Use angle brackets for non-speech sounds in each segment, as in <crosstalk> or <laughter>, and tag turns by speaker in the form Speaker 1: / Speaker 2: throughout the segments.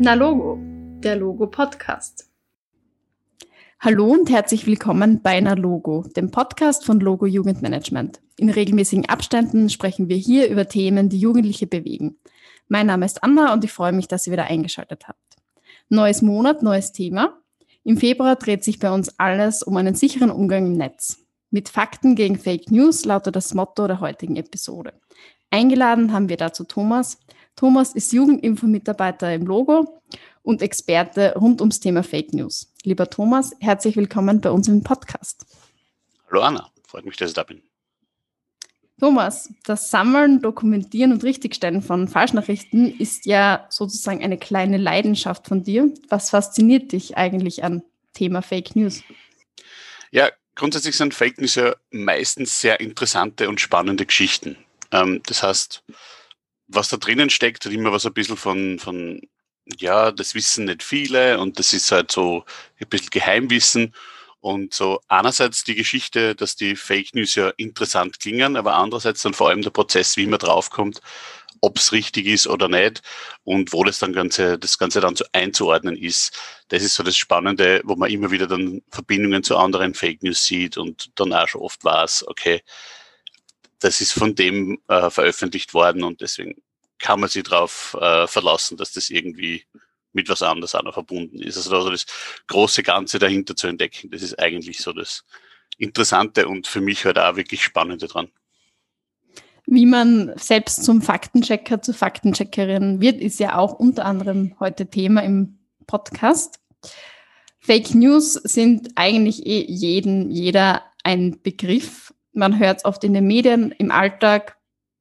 Speaker 1: Na Logo, der Logo Podcast.
Speaker 2: Hallo und herzlich willkommen bei Na Logo, dem Podcast von Logo Jugendmanagement. In regelmäßigen Abständen sprechen wir hier über Themen, die Jugendliche bewegen. Mein Name ist Anna und ich freue mich, dass ihr wieder eingeschaltet habt. Neues Monat, neues Thema. Im Februar dreht sich bei uns alles um einen sicheren Umgang im Netz. Mit Fakten gegen Fake News lautet das Motto der heutigen Episode. Eingeladen haben wir dazu Thomas. Thomas ist Jugendinfo-Mitarbeiter im Logo und Experte rund ums Thema Fake News. Lieber Thomas, herzlich willkommen bei uns im Podcast.
Speaker 3: Hallo Anna, freut mich, dass ich da bin.
Speaker 2: Thomas, das Sammeln, Dokumentieren und Richtigstellen von Falschnachrichten ist ja sozusagen eine kleine Leidenschaft von dir. Was fasziniert dich eigentlich an Thema Fake News?
Speaker 3: Ja, grundsätzlich sind Fake News ja meistens sehr interessante und spannende Geschichten. Ähm, das heißt, was da drinnen steckt, hat immer was ein bisschen von, von, ja, das wissen nicht viele und das ist halt so ein bisschen Geheimwissen. Und so einerseits die Geschichte, dass die Fake News ja interessant klingen, aber andererseits dann vor allem der Prozess, wie man draufkommt, ob es richtig ist oder nicht und wo das dann Ganze, das Ganze dann so einzuordnen ist. Das ist so das Spannende, wo man immer wieder dann Verbindungen zu anderen Fake News sieht und dann auch schon oft weiß, okay, das ist von dem äh, veröffentlicht worden und deswegen kann man sich darauf äh, verlassen, dass das irgendwie mit was anderes auch noch verbunden ist. Also, das große Ganze dahinter zu entdecken, das ist eigentlich so das Interessante und für mich halt auch wirklich Spannende dran.
Speaker 2: Wie man selbst zum Faktenchecker, zur Faktencheckerin wird, ist ja auch unter anderem heute Thema im Podcast. Fake News sind eigentlich eh jeden, jeder ein Begriff. Man hört es oft in den Medien, im Alltag.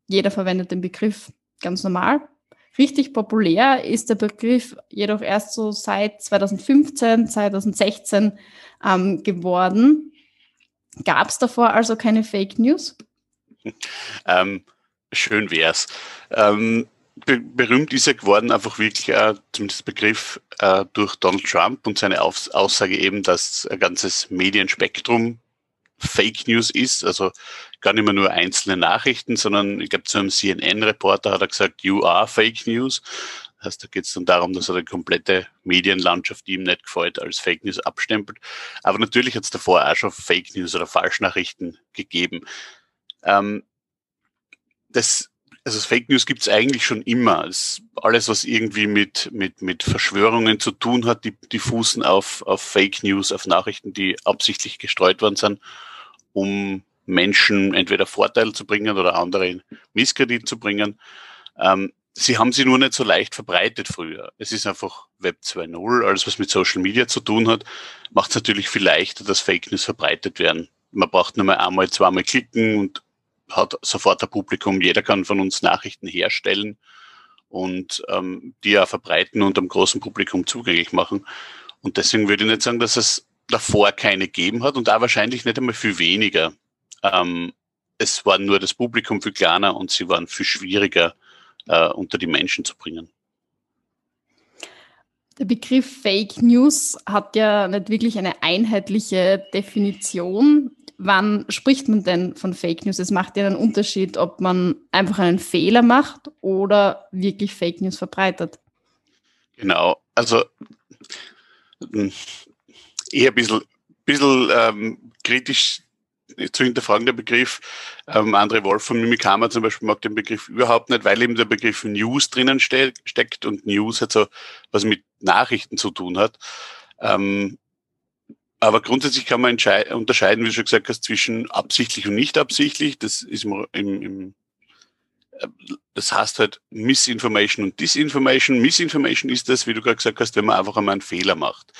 Speaker 2: Jeder verwendet den Begriff ganz normal. Richtig populär ist der Begriff jedoch erst so seit 2015, 2016 ähm, geworden. Gab es davor also keine Fake News? <laughs>
Speaker 3: Ähm, schön wär's. Ähm, be berühmt ist er geworden, einfach wirklich, äh, zumindest Begriff, äh, durch Donald Trump und seine Aus Aussage eben, dass ein ganzes Medienspektrum Fake News ist, also gar nicht mehr nur einzelne Nachrichten, sondern ich glaube, zu einem CNN-Reporter hat er gesagt, you are Fake News. Das heißt, da geht es dann darum, dass er die komplette Medienlandschaft, die ihm nicht gefällt, als Fake News abstempelt. Aber natürlich hat es davor auch schon Fake News oder Falschnachrichten gegeben. Ähm, das, also Fake News gibt es eigentlich schon immer. Es, alles, was irgendwie mit, mit, mit Verschwörungen zu tun hat, die, die fußen auf, auf Fake News, auf Nachrichten, die absichtlich gestreut worden sind um Menschen entweder Vorteil zu bringen oder andere in Misskredit zu bringen. Ähm, sie haben sie nur nicht so leicht verbreitet früher. Es ist einfach Web 2.0, alles was mit Social Media zu tun hat, macht es natürlich viel leichter, dass Fake News verbreitet werden. Man braucht nur mal einmal, zweimal klicken und hat sofort ein Publikum. Jeder kann von uns Nachrichten herstellen und ähm, die auch verbreiten und am großen Publikum zugänglich machen. Und deswegen würde ich nicht sagen, dass es davor keine gegeben hat und da wahrscheinlich nicht einmal viel weniger. Ähm, es war nur das Publikum viel kleiner und sie waren viel schwieriger äh, unter die Menschen zu bringen.
Speaker 2: Der Begriff Fake News hat ja nicht wirklich eine einheitliche Definition. Wann spricht man denn von Fake News? Es macht ja einen Unterschied, ob man einfach einen Fehler macht oder wirklich Fake News verbreitet.
Speaker 3: Genau, also hm, eher ein bisschen, bisschen ähm, kritisch zu hinterfragen, der Begriff. Ähm, André Wolf von Mimikama zum Beispiel mag den Begriff überhaupt nicht, weil eben der Begriff News drinnen ste steckt und News hat so was mit Nachrichten zu tun hat. Ähm, aber grundsätzlich kann man unterscheiden, wie du schon gesagt hast, zwischen absichtlich und nicht absichtlich. Das ist im, im, das heißt halt Misinformation und Disinformation. Misinformation ist das, wie du gerade gesagt hast, wenn man einfach einmal einen Fehler macht.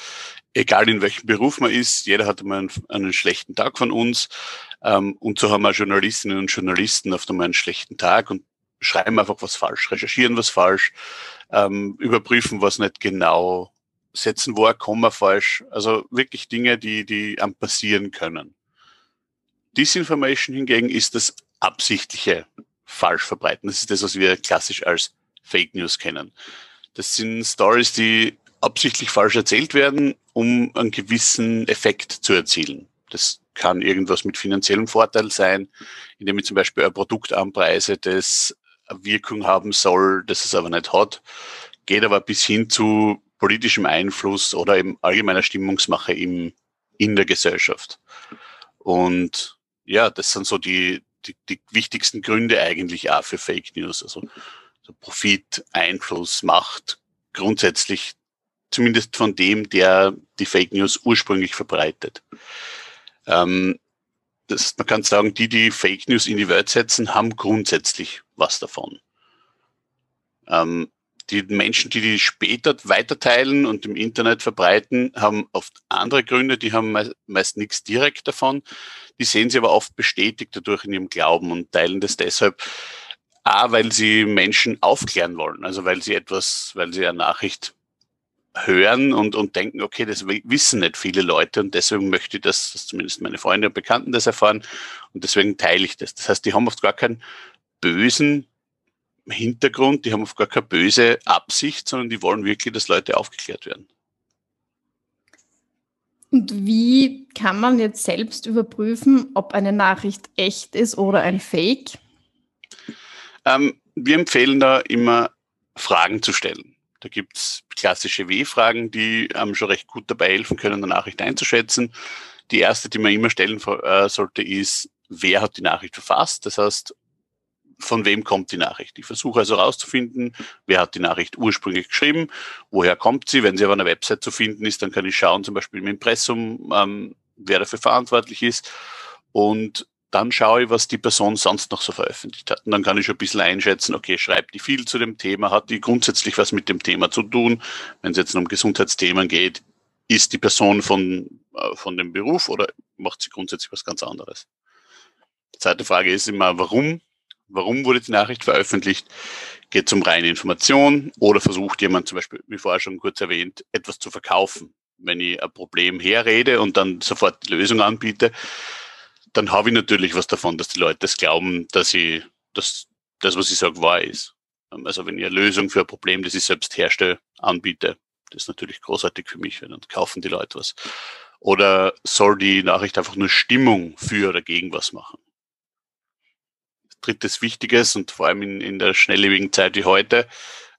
Speaker 3: Egal in welchem Beruf man ist, jeder hat einmal einen, einen schlechten Tag von uns. Ähm, und so haben wir Journalistinnen und Journalisten oft einmal einen schlechten Tag und schreiben einfach was falsch, recherchieren was falsch, ähm, überprüfen was nicht genau, setzen wo ein Komma falsch. Also wirklich Dinge, die, die am passieren können. Disinformation hingegen ist das absichtliche falsch verbreiten. Das ist das, was wir klassisch als Fake News kennen. Das sind Stories, die absichtlich falsch erzählt werden, um einen gewissen Effekt zu erzielen. Das kann irgendwas mit finanziellem Vorteil sein, indem ich zum Beispiel ein Produkt anpreise, das eine Wirkung haben soll, das es aber nicht hat. geht aber bis hin zu politischem Einfluss oder eben allgemeiner Stimmungsmache im, in der Gesellschaft. Und ja, das sind so die, die, die wichtigsten Gründe eigentlich auch für Fake News. Also so Profit, Einfluss, Macht, grundsätzlich zumindest von dem, der die Fake News ursprünglich verbreitet. Ähm, das, man kann sagen, die, die Fake News in die Welt setzen, haben grundsätzlich was davon. Ähm, die Menschen, die die später weiterteilen und im Internet verbreiten, haben oft andere Gründe, die haben meist, meist nichts direkt davon. Die sehen sie aber oft bestätigt dadurch in ihrem Glauben und teilen das deshalb, A, weil sie Menschen aufklären wollen, also weil sie etwas, weil sie eine Nachricht hören und, und denken, okay, das wissen nicht viele Leute und deswegen möchte ich, dass, dass zumindest meine Freunde und Bekannten das erfahren und deswegen teile ich das. Das heißt, die haben oft gar keinen bösen Hintergrund, die haben oft gar keine böse Absicht, sondern die wollen wirklich, dass Leute aufgeklärt werden.
Speaker 2: Und wie kann man jetzt selbst überprüfen, ob eine Nachricht echt ist oder ein Fake?
Speaker 3: Ähm, wir empfehlen da immer Fragen zu stellen. Da gibt es klassische W-Fragen, die ähm, schon recht gut dabei helfen können, eine Nachricht einzuschätzen. Die erste, die man immer stellen äh, sollte, ist, wer hat die Nachricht verfasst? Das heißt, von wem kommt die Nachricht? Ich versuche also herauszufinden, wer hat die Nachricht ursprünglich geschrieben, woher kommt sie. Wenn sie auf einer Website zu finden ist, dann kann ich schauen, zum Beispiel im Impressum, ähm, wer dafür verantwortlich ist. Und dann schaue ich, was die Person sonst noch so veröffentlicht hat. Und dann kann ich schon ein bisschen einschätzen, okay, schreibt die viel zu dem Thema, hat die grundsätzlich was mit dem Thema zu tun. Wenn es jetzt um Gesundheitsthemen geht, ist die Person von, äh, von dem Beruf oder macht sie grundsätzlich was ganz anderes? Die zweite Frage ist immer, warum? Warum wurde die Nachricht veröffentlicht? Geht es um reine Information oder versucht jemand zum Beispiel, wie vorher schon kurz erwähnt, etwas zu verkaufen? Wenn ich ein Problem herrede und dann sofort die Lösung anbiete, dann habe ich natürlich was davon, dass die Leute das glauben, dass ich, dass das, was ich sage, wahr ist. Also wenn ich eine Lösung für ein Problem, das ich selbst herstelle, anbiete, das ist natürlich großartig für mich, weil dann kaufen die Leute was. Oder soll die Nachricht einfach nur Stimmung für oder gegen was machen? Drittes Wichtiges und vor allem in, in der schnelllebigen Zeit wie heute,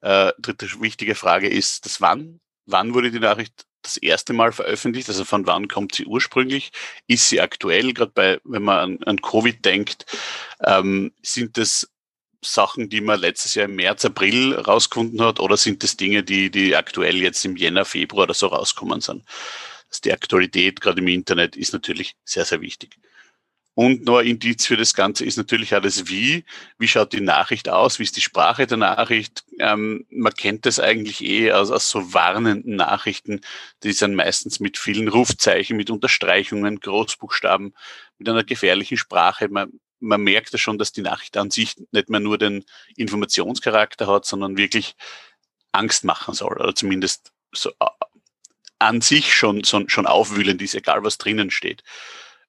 Speaker 3: äh, dritte wichtige Frage ist das Wann. Wann wurde die Nachricht das erste Mal veröffentlicht? Also von wann kommt sie ursprünglich? Ist sie aktuell? Gerade bei, wenn man an, an Covid denkt, ähm, sind das Sachen, die man letztes Jahr im März, April rausgefunden hat, oder sind das Dinge, die, die aktuell jetzt im Jänner, Februar oder so rauskommen sind? Also die Aktualität gerade im Internet ist natürlich sehr, sehr wichtig. Und noch ein Indiz für das Ganze ist natürlich auch das Wie. Wie schaut die Nachricht aus? Wie ist die Sprache der Nachricht? Ähm, man kennt das eigentlich eh aus, aus so warnenden Nachrichten. Die sind meistens mit vielen Rufzeichen, mit Unterstreichungen, Großbuchstaben, mit einer gefährlichen Sprache. Man, man merkt ja schon, dass die Nachricht an sich nicht mehr nur den Informationscharakter hat, sondern wirklich Angst machen soll oder zumindest so äh, an sich schon, schon, schon aufwühlend ist, egal was drinnen steht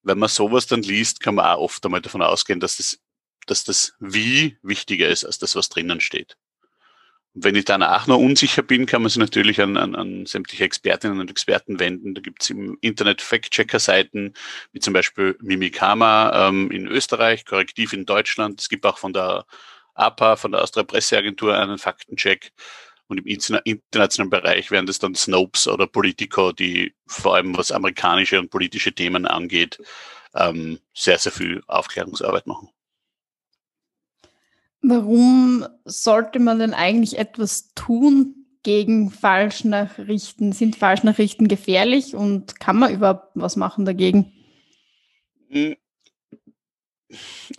Speaker 3: wenn man sowas dann liest, kann man auch oft einmal davon ausgehen, dass das, dass das Wie wichtiger ist als das, was drinnen steht. Und wenn ich danach noch unsicher bin, kann man sich natürlich an, an, an sämtliche Expertinnen und Experten wenden. Da gibt es im Internet Fact-Checker-Seiten, wie zum Beispiel Mimikama ähm, in Österreich, Korrektiv in Deutschland. Es gibt auch von der APA, von der Austria Presseagentur einen Faktencheck. Und im internationalen Bereich wären das dann Snopes oder Politico, die vor allem was amerikanische und politische Themen angeht, ähm, sehr, sehr viel Aufklärungsarbeit machen.
Speaker 2: Warum sollte man denn eigentlich etwas tun gegen Falschnachrichten? Sind Falschnachrichten gefährlich und kann man überhaupt was machen dagegen? Hm.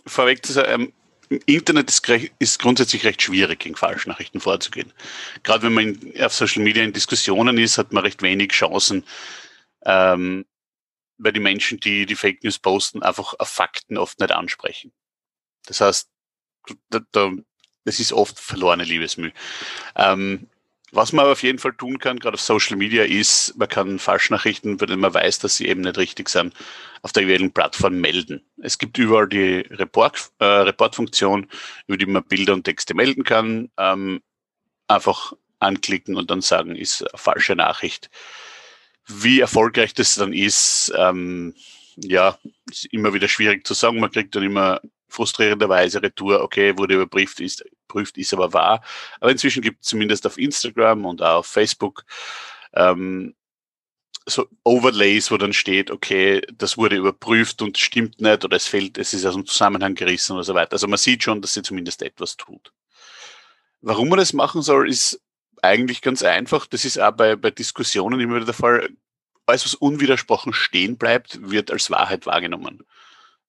Speaker 3: Vorweg zu sagen, Internet ist, ist, grundsätzlich recht schwierig, gegen Falschnachrichten vorzugehen. Gerade wenn man in, auf Social Media in Diskussionen ist, hat man recht wenig Chancen, ähm, weil die Menschen, die die Fake News posten, einfach auf Fakten oft nicht ansprechen. Das heißt, da, da, das ist oft verlorene Liebesmüh. Ähm, was man auf jeden Fall tun kann, gerade auf Social Media, ist, man kann Falschnachrichten, denen man weiß, dass sie eben nicht richtig sind, auf der jeweiligen Plattform melden. Es gibt überall die Report, äh, Reportfunktion, über die man Bilder und Texte melden kann. Ähm, einfach anklicken und dann sagen, ist eine falsche Nachricht. Wie erfolgreich das dann ist, ähm, ja, ist immer wieder schwierig zu sagen. Man kriegt dann immer frustrierenderweise Retour, okay, wurde überprüft, ist, überprüft, ist aber wahr. Aber inzwischen gibt es zumindest auf Instagram und auch auf Facebook ähm, so Overlays, wo dann steht, okay, das wurde überprüft und stimmt nicht oder es fehlt, es ist aus dem Zusammenhang gerissen oder so weiter. Also man sieht schon, dass sie zumindest etwas tut. Warum man das machen soll, ist eigentlich ganz einfach. Das ist auch bei, bei Diskussionen immer wieder der Fall. Alles, was unwidersprochen stehen bleibt, wird als Wahrheit wahrgenommen.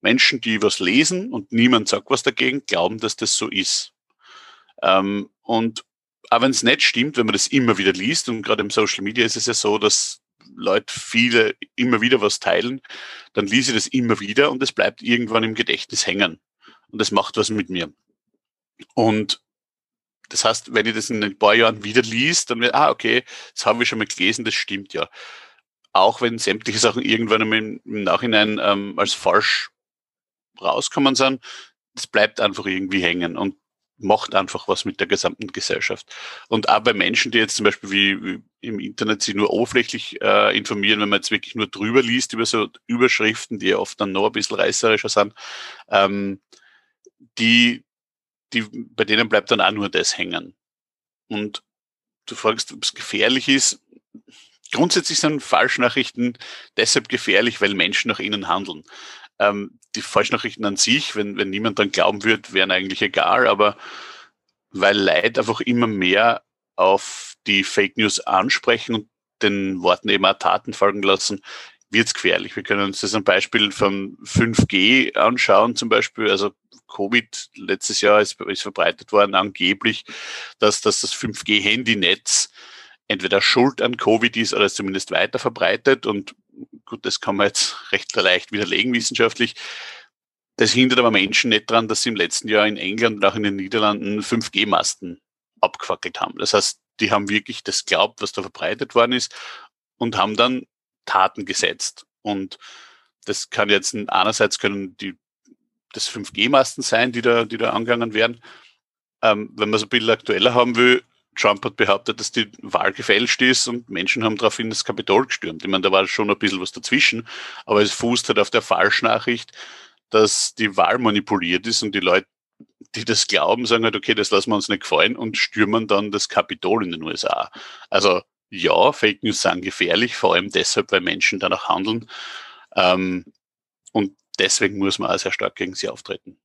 Speaker 3: Menschen, die was lesen und niemand sagt was dagegen, glauben, dass das so ist. Ähm, und auch wenn es nicht stimmt, wenn man das immer wieder liest, und gerade im Social Media ist es ja so, dass Leute viele immer wieder was teilen, dann lese ich das immer wieder und es bleibt irgendwann im Gedächtnis hängen. Und das macht was mit mir. Und das heißt, wenn ich das in ein paar Jahren wieder liest, dann wird, ah, okay, das habe ich schon mal gelesen, das stimmt ja. Auch wenn sämtliche Sachen irgendwann im, im Nachhinein ähm, als falsch rauskommen sind, das bleibt einfach irgendwie hängen. Und macht einfach was mit der gesamten Gesellschaft. Und auch bei Menschen, die jetzt zum Beispiel wie, im Internet sich nur oberflächlich äh, informieren, wenn man jetzt wirklich nur drüber liest über so Überschriften, die ja oft dann noch ein bisschen reißerischer sind, ähm, die, die, bei denen bleibt dann auch nur das hängen. Und du fragst, ob es gefährlich ist. Grundsätzlich sind Falschnachrichten deshalb gefährlich, weil Menschen nach ihnen handeln. Ähm, die Falschnachrichten an sich, wenn, wenn niemand dann glauben wird, wären eigentlich egal, aber weil Leute einfach immer mehr auf die Fake News ansprechen und den Worten eben auch Taten folgen lassen, wird es gefährlich. Wir können uns das ein Beispiel von 5G anschauen, zum Beispiel. Also Covid letztes Jahr ist, ist verbreitet worden, angeblich, dass, dass das 5G-Handynetz entweder schuld an Covid ist oder zumindest weiter verbreitet. Und gut, das kann man jetzt <laughs> recht leicht widerlegen wissenschaftlich. Das hindert aber Menschen nicht daran, dass sie im letzten Jahr in England und auch in den Niederlanden 5G-Masten abgefackelt haben. Das heißt, die haben wirklich das glaubt, was da verbreitet worden ist und haben dann Taten gesetzt. Und das kann jetzt einerseits können die das 5G-Masten sein, die da, die da angegangen werden. Ähm, wenn man es ein bisschen aktueller haben will, Trump hat behauptet, dass die Wahl gefälscht ist und Menschen haben daraufhin das Kapitol gestürmt. Ich meine, da war schon ein bisschen was dazwischen, aber es fußt halt auf der Falschnachricht, dass die Wahl manipuliert ist und die Leute, die das glauben, sagen halt, okay, das lassen wir uns nicht gefallen und stürmen dann das Kapitol in den USA. Also ja, Fake News sind gefährlich, vor allem deshalb, weil Menschen danach handeln. Ähm, und deswegen muss man auch sehr stark gegen sie auftreten.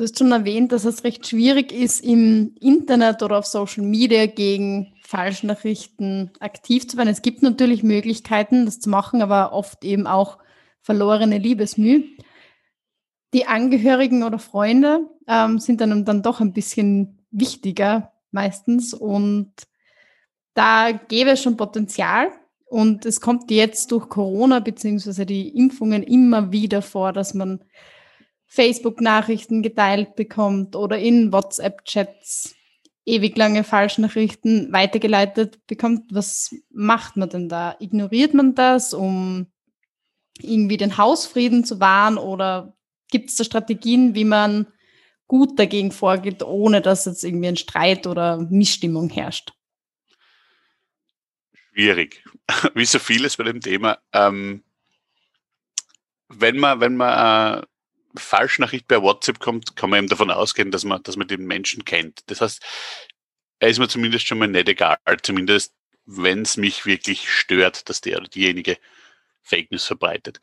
Speaker 2: Du hast schon erwähnt, dass es recht schwierig ist, im Internet oder auf Social Media gegen Falschnachrichten aktiv zu werden. Es gibt natürlich Möglichkeiten, das zu machen, aber oft eben auch verlorene Liebesmüh. Die Angehörigen oder Freunde ähm, sind dann, dann doch ein bisschen wichtiger meistens und da gäbe es schon Potenzial. Und es kommt jetzt durch Corona beziehungsweise die Impfungen immer wieder vor, dass man Facebook-Nachrichten geteilt bekommt oder in WhatsApp-Chats ewig lange Falschnachrichten weitergeleitet bekommt. Was macht man denn da? Ignoriert man das, um irgendwie den Hausfrieden zu wahren oder gibt es da Strategien, wie man gut dagegen vorgeht, ohne dass jetzt irgendwie ein Streit oder Missstimmung herrscht?
Speaker 3: Schwierig. <laughs> Wie so vieles bei dem Thema. Ähm, wenn man, wenn man äh, Falschnachricht bei WhatsApp kommt, kann man eben davon ausgehen, dass man, dass man den Menschen kennt. Das heißt, er ist mir zumindest schon mal nicht egal, zumindest wenn es mich wirklich stört, dass der oder diejenige Fake News verbreitet.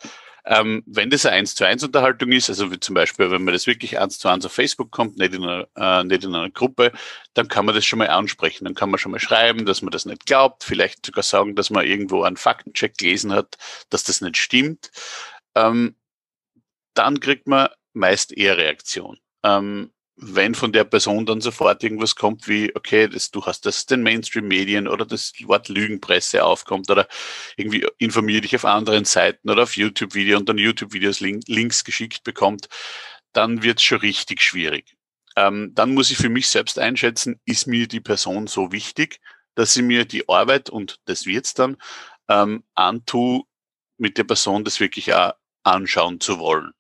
Speaker 3: Ähm, wenn das eine 1 zu 1 Unterhaltung ist, also wie zum Beispiel, wenn man das wirklich 1 zu 1 auf Facebook kommt, nicht in, einer, äh, nicht in einer Gruppe, dann kann man das schon mal ansprechen. Dann kann man schon mal schreiben, dass man das nicht glaubt, vielleicht sogar sagen, dass man irgendwo einen Faktencheck gelesen hat, dass das nicht stimmt. Ähm, dann kriegt man meist eher Reaktion. Ähm, wenn von der Person dann sofort irgendwas kommt wie, okay, das, du hast das den Mainstream-Medien oder das Wort Lügenpresse aufkommt oder irgendwie informier dich auf anderen Seiten oder auf YouTube-Video und dann YouTube-Videos link, Links geschickt bekommt, dann wird es schon richtig schwierig. Ähm, dann muss ich für mich selbst einschätzen, ist mir die Person so wichtig, dass sie mir die Arbeit, und das wird's dann, ähm, antue, mit der Person das wirklich auch anschauen zu wollen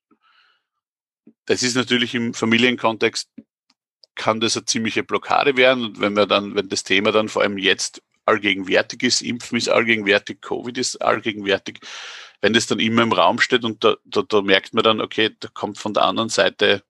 Speaker 3: das ist natürlich im Familienkontext kann das eine ziemliche Blockade werden. Und wenn wir dann, wenn das Thema dann vor allem jetzt allgegenwärtig ist, Impfen ist allgegenwärtig, Covid ist allgegenwärtig, wenn das dann immer im Raum steht und da, da, da merkt man dann, okay, da kommt von der anderen Seite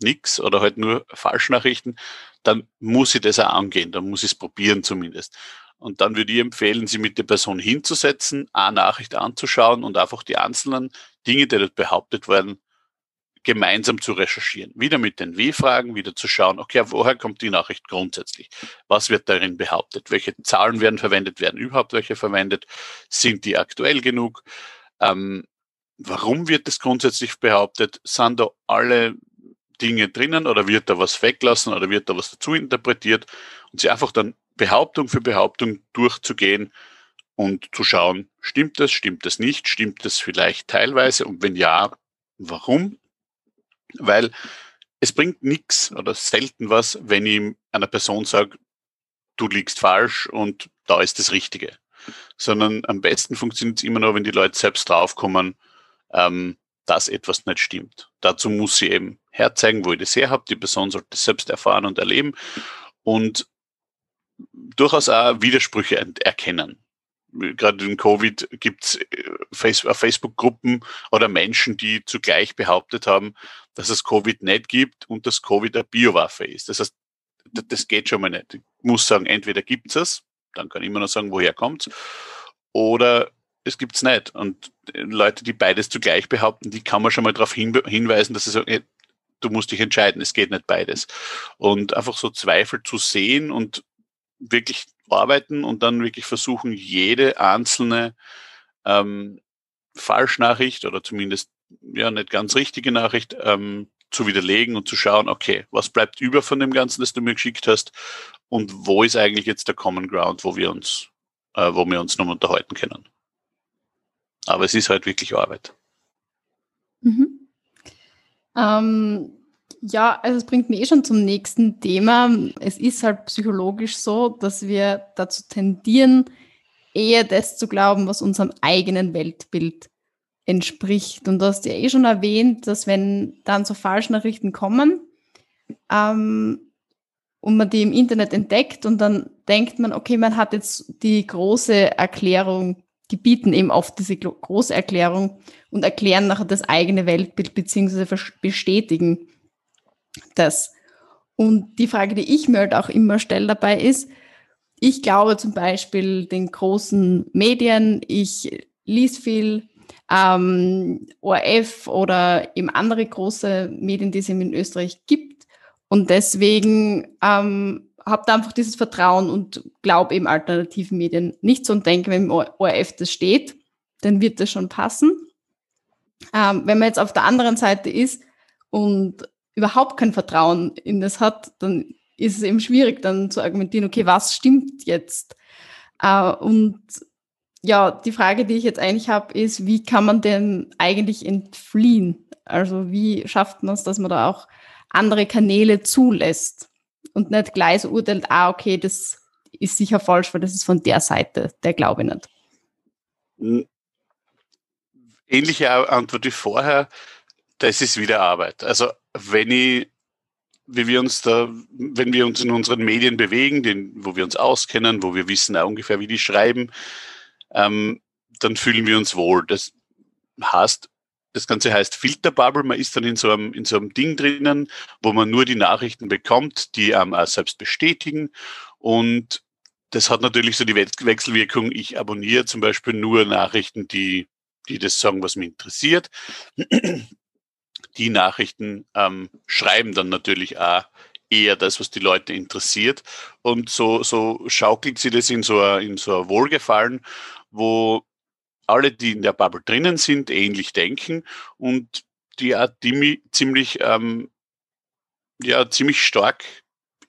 Speaker 3: nichts oder halt nur Falschnachrichten, dann muss ich das auch angehen, dann muss ich es probieren zumindest. Und dann würde ich empfehlen, sie mit der Person hinzusetzen, eine Nachricht anzuschauen und einfach die einzelnen Dinge, die dort behauptet werden, gemeinsam zu recherchieren. Wieder mit den W-Fragen, wieder zu schauen, okay, woher kommt die Nachricht grundsätzlich? Was wird darin behauptet? Welche Zahlen werden verwendet? Werden überhaupt welche verwendet? Sind die aktuell genug? Ähm, warum wird das grundsätzlich behauptet? Sind da alle Dinge drinnen oder wird da was weglassen oder wird da was dazu interpretiert? Und sie einfach dann Behauptung für Behauptung durchzugehen und zu schauen, stimmt das, stimmt das nicht, stimmt das vielleicht teilweise und wenn ja, warum? Weil es bringt nichts oder selten was, wenn ich einer Person sage, du liegst falsch und da ist das Richtige. Sondern am besten funktioniert es immer nur, wenn die Leute selbst draufkommen, ähm, dass etwas nicht stimmt. Dazu muss sie eben herzeigen, wo ich das her habe. Die Person sollte es selbst erfahren und erleben. Und durchaus auch Widersprüche erkennen. Gerade in Covid gibt es äh, Facebook-Gruppen oder Menschen, die zugleich behauptet haben, dass es Covid nicht gibt und dass Covid eine Biowaffe ist. Das heißt, das geht schon mal nicht. Ich muss sagen, entweder gibt es dann kann ich immer noch sagen, woher kommt oder es gibt es nicht. Und Leute, die beides zugleich behaupten, die kann man schon mal darauf hinweisen, dass sie sagen, du musst dich entscheiden, es geht nicht beides. Und einfach so Zweifel zu sehen und wirklich arbeiten und dann wirklich versuchen, jede einzelne ähm, Falschnachricht oder zumindest ja nicht ganz richtige Nachricht ähm, zu widerlegen und zu schauen, okay, was bleibt über von dem Ganzen, das du mir geschickt hast und wo ist eigentlich jetzt der Common Ground, wo wir uns, äh, wo wir uns noch unterhalten können. Aber es ist halt wirklich Arbeit.
Speaker 2: Mhm. Ähm, ja, also es bringt mich eh schon zum nächsten Thema. Es ist halt psychologisch so, dass wir dazu tendieren, eher das zu glauben, was unserem eigenen Weltbild entspricht. Und du hast ja eh schon erwähnt, dass wenn dann so Falschnachrichten kommen ähm, und man die im Internet entdeckt und dann denkt man, okay, man hat jetzt die große Erklärung, die bieten eben oft diese große Erklärung und erklären nachher das eigene Weltbild beziehungsweise bestätigen das. Und die Frage, die ich mir halt auch immer stelle dabei ist, ich glaube zum Beispiel den großen Medien, ich lese viel ähm, ORF oder eben andere große Medien, die es in Österreich gibt. Und deswegen ähm, habe da einfach dieses Vertrauen und glaube eben alternativen Medien nicht so und denke, wenn im ORF das steht, dann wird das schon passen. Ähm, wenn man jetzt auf der anderen Seite ist und überhaupt kein Vertrauen in das hat, dann ist es eben schwierig, dann zu argumentieren, okay, was stimmt jetzt? Äh, und ja, die Frage, die ich jetzt eigentlich habe, ist, wie kann man denn eigentlich entfliehen? Also wie schafft man es, dass man da auch andere Kanäle zulässt und nicht gleich so urteilt, ah, okay, das ist sicher falsch, weil das ist von der Seite, der glaube ich nicht.
Speaker 3: Hm. Ähnliche Antwort wie vorher, das ist wieder Arbeit. Also wenn ich, wie wir uns da, wenn wir uns in unseren Medien bewegen, den, wo wir uns auskennen, wo wir wissen ungefähr, wie die schreiben, ähm, dann fühlen wir uns wohl. Das heißt, das Ganze heißt Filterbubble. Man ist dann in so, einem, in so einem Ding drinnen, wo man nur die Nachrichten bekommt, die einem auch selbst bestätigen. Und das hat natürlich so die Wechselwirkung. Ich abonniere zum Beispiel nur Nachrichten, die, die das sagen, was mich interessiert die Nachrichten ähm, schreiben dann natürlich auch eher das, was die Leute interessiert. Und so, so schaukelt sie das in so, ein, in so ein Wohlgefallen, wo alle, die in der Bubble drinnen sind, ähnlich denken und die auch ziemlich, ähm, ja, ziemlich stark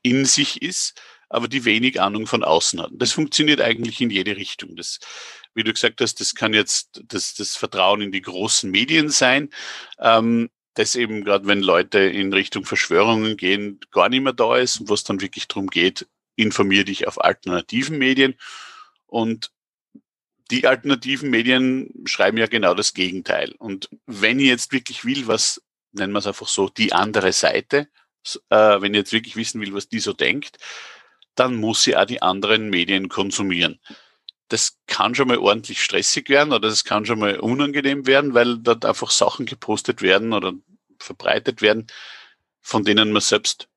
Speaker 3: in sich ist, aber die wenig Ahnung von außen hat. Das funktioniert eigentlich in jede Richtung. Das, wie du gesagt hast, das kann jetzt das, das Vertrauen in die großen Medien sein. Ähm, das eben gerade, wenn Leute in Richtung Verschwörungen gehen, gar nicht mehr da ist, wo es dann wirklich darum geht, informier dich auf alternativen Medien. Und die alternativen Medien schreiben ja genau das Gegenteil. Und wenn ich jetzt wirklich will, was nennen wir es einfach so, die andere Seite, äh, wenn ich jetzt wirklich wissen will, was die so denkt, dann muss sie auch die anderen Medien konsumieren das kann schon mal ordentlich stressig werden oder das kann schon mal unangenehm werden, weil dort einfach Sachen gepostet werden oder verbreitet werden, von denen man selbst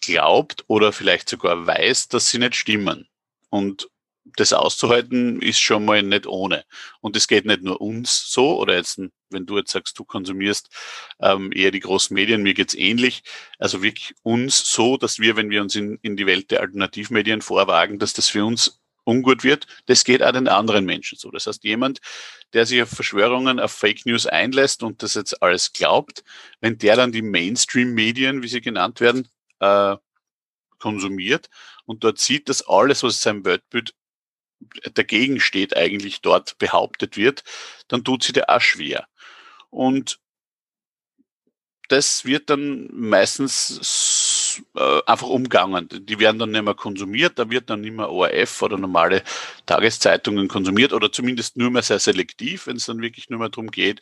Speaker 3: glaubt oder vielleicht sogar weiß, dass sie nicht stimmen. Und das auszuhalten ist schon mal nicht ohne. Und es geht nicht nur uns so, oder jetzt, wenn du jetzt sagst, du konsumierst ähm, eher die großen Medien, mir geht's ähnlich. Also wirklich uns so, dass wir, wenn wir uns in, in die Welt der Alternativmedien vorwagen, dass das für uns ungut wird, das geht auch den anderen Menschen so. Das heißt, jemand, der sich auf Verschwörungen, auf Fake News einlässt und das jetzt alles glaubt, wenn der dann die Mainstream-Medien, wie sie genannt werden, äh, konsumiert und dort sieht, dass alles, was sein Weltbild dagegen steht, eigentlich dort behauptet wird, dann tut sie der auch schwer. Und das wird dann meistens äh, einfach umgangen. Die werden dann nicht mehr konsumiert, da wird dann nicht mehr ORF oder normale Tageszeitungen konsumiert oder zumindest nur mehr sehr selektiv, wenn es dann wirklich nur mehr darum geht,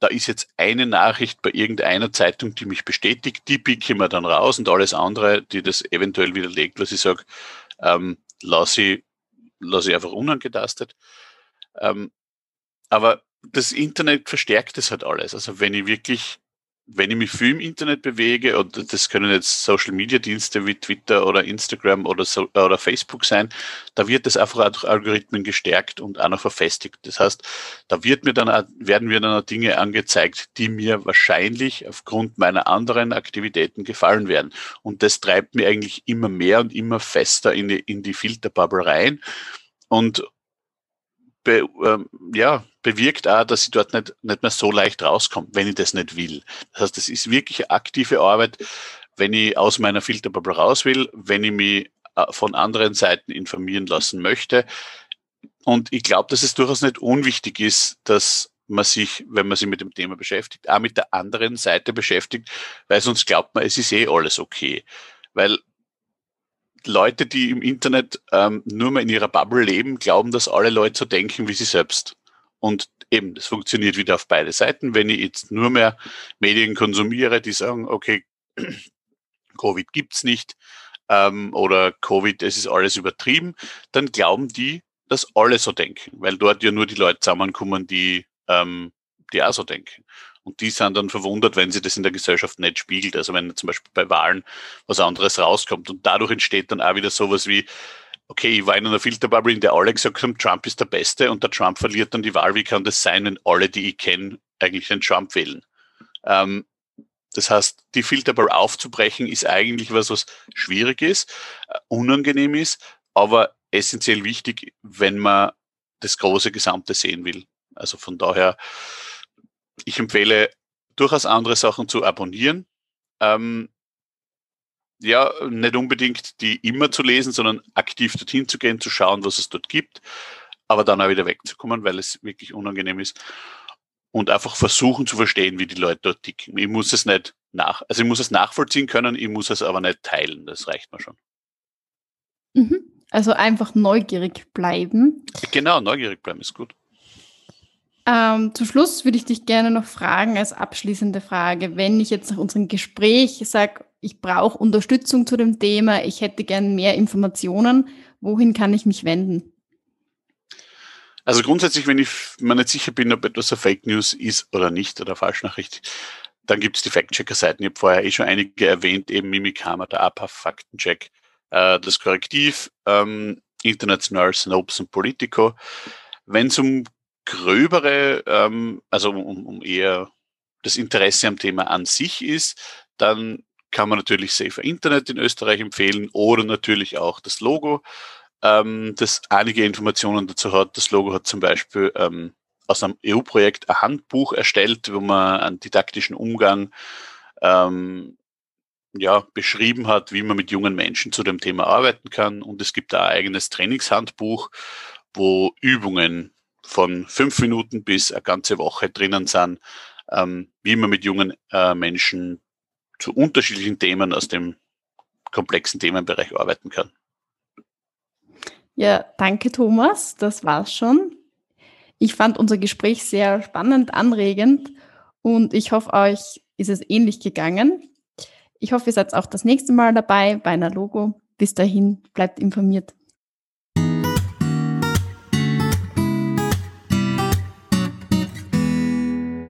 Speaker 3: da ist jetzt eine Nachricht bei irgendeiner Zeitung, die mich bestätigt, die picke ich mir dann raus und alles andere, die das eventuell widerlegt, was ich sage, ähm, lasse ich lasse ich einfach unangetastet. Ähm, aber das Internet verstärkt es halt alles. Also wenn ich wirklich, wenn ich mich viel im Internet bewege, und das können jetzt Social Media Dienste wie Twitter oder Instagram oder, so, oder Facebook sein, da wird das einfach durch Algorithmen gestärkt und auch noch verfestigt. Das heißt, da wird mir dann, auch, werden mir dann auch Dinge angezeigt, die mir wahrscheinlich aufgrund meiner anderen Aktivitäten gefallen werden. Und das treibt mir eigentlich immer mehr und immer fester in die, in die Filterbubble rein und be, ähm, ja, bewirkt auch, dass ich dort nicht, nicht mehr so leicht rauskomme, wenn ich das nicht will. Das heißt, das ist wirklich aktive Arbeit, wenn ich aus meiner Filterbubble raus will, wenn ich mich äh, von anderen Seiten informieren lassen möchte. Und ich glaube, dass es durchaus nicht unwichtig ist, dass man sich, wenn man sich mit dem Thema beschäftigt, auch mit der anderen Seite beschäftigt, weil sonst glaubt man, es ist eh alles okay. Weil Leute, die im Internet ähm, nur mehr in ihrer Bubble leben, glauben, dass alle Leute so denken wie sie selbst. Und eben, das funktioniert wieder auf beide Seiten. Wenn ich jetzt nur mehr Medien konsumiere, die sagen, okay, <clears throat> Covid gibt's nicht ähm, oder Covid, es ist alles übertrieben, dann glauben die, dass alle so denken, weil dort ja nur die Leute zusammenkommen, die, ähm, die auch so denken. Und die sind dann verwundert, wenn sie das in der Gesellschaft nicht spiegelt. Also wenn zum Beispiel bei Wahlen was anderes rauskommt. Und dadurch entsteht dann auch wieder sowas wie, okay, ich war in einer Filterbubble, in der alle gesagt haben, Trump ist der Beste und der Trump verliert dann die Wahl. Wie kann das sein, wenn alle, die ich kenne, eigentlich den Trump wählen? Ähm, das heißt, die Filterbubble aufzubrechen ist eigentlich was, was schwierig ist, äh, unangenehm ist, aber essentiell wichtig, wenn man das große Gesamte sehen will. Also von daher, ich empfehle durchaus andere Sachen zu abonnieren. Ähm, ja, nicht unbedingt die immer zu lesen, sondern aktiv dorthin zu gehen, zu schauen, was es dort gibt, aber dann auch wieder wegzukommen, weil es wirklich unangenehm ist. Und einfach versuchen zu verstehen, wie die Leute dort ticken. Ich muss es nicht nach, also ich muss es nachvollziehen können, ich muss es aber nicht teilen. Das reicht mir schon.
Speaker 2: Mhm. Also einfach neugierig bleiben.
Speaker 3: Genau, neugierig bleiben ist gut.
Speaker 2: Ähm, zum Schluss würde ich dich gerne noch fragen, als abschließende Frage, wenn ich jetzt nach unserem Gespräch sage, ich brauche Unterstützung zu dem Thema, ich hätte gern mehr Informationen, wohin kann ich mich wenden?
Speaker 3: Also grundsätzlich, wenn ich mir nicht sicher bin, ob etwas eine Fake News ist oder nicht oder Falschnachricht, dann gibt es die Fact-Checker-Seiten. Ich habe vorher eh schon einige erwähnt, eben Mimikama, der APA, Faktencheck, äh, das Korrektiv, ähm, International Snopes und Politico. Wenn es um gröbere, ähm, also um, um eher das Interesse am Thema an sich ist, dann kann man natürlich Safer Internet in Österreich empfehlen oder natürlich auch das Logo, ähm, das einige Informationen dazu hat. Das Logo hat zum Beispiel ähm, aus einem EU-Projekt ein Handbuch erstellt, wo man einen didaktischen Umgang ähm, ja, beschrieben hat, wie man mit jungen Menschen zu dem Thema arbeiten kann. Und es gibt da ein eigenes Trainingshandbuch, wo Übungen von fünf Minuten bis eine ganze Woche drinnen sind, ähm, wie man mit jungen äh, Menschen zu unterschiedlichen Themen aus dem komplexen Themenbereich arbeiten kann.
Speaker 2: Ja, danke Thomas, das war's schon. Ich fand unser Gespräch sehr spannend, anregend und ich hoffe, euch ist es ähnlich gegangen. Ich hoffe, ihr seid auch das nächste Mal dabei bei einer Logo. Bis dahin, bleibt informiert.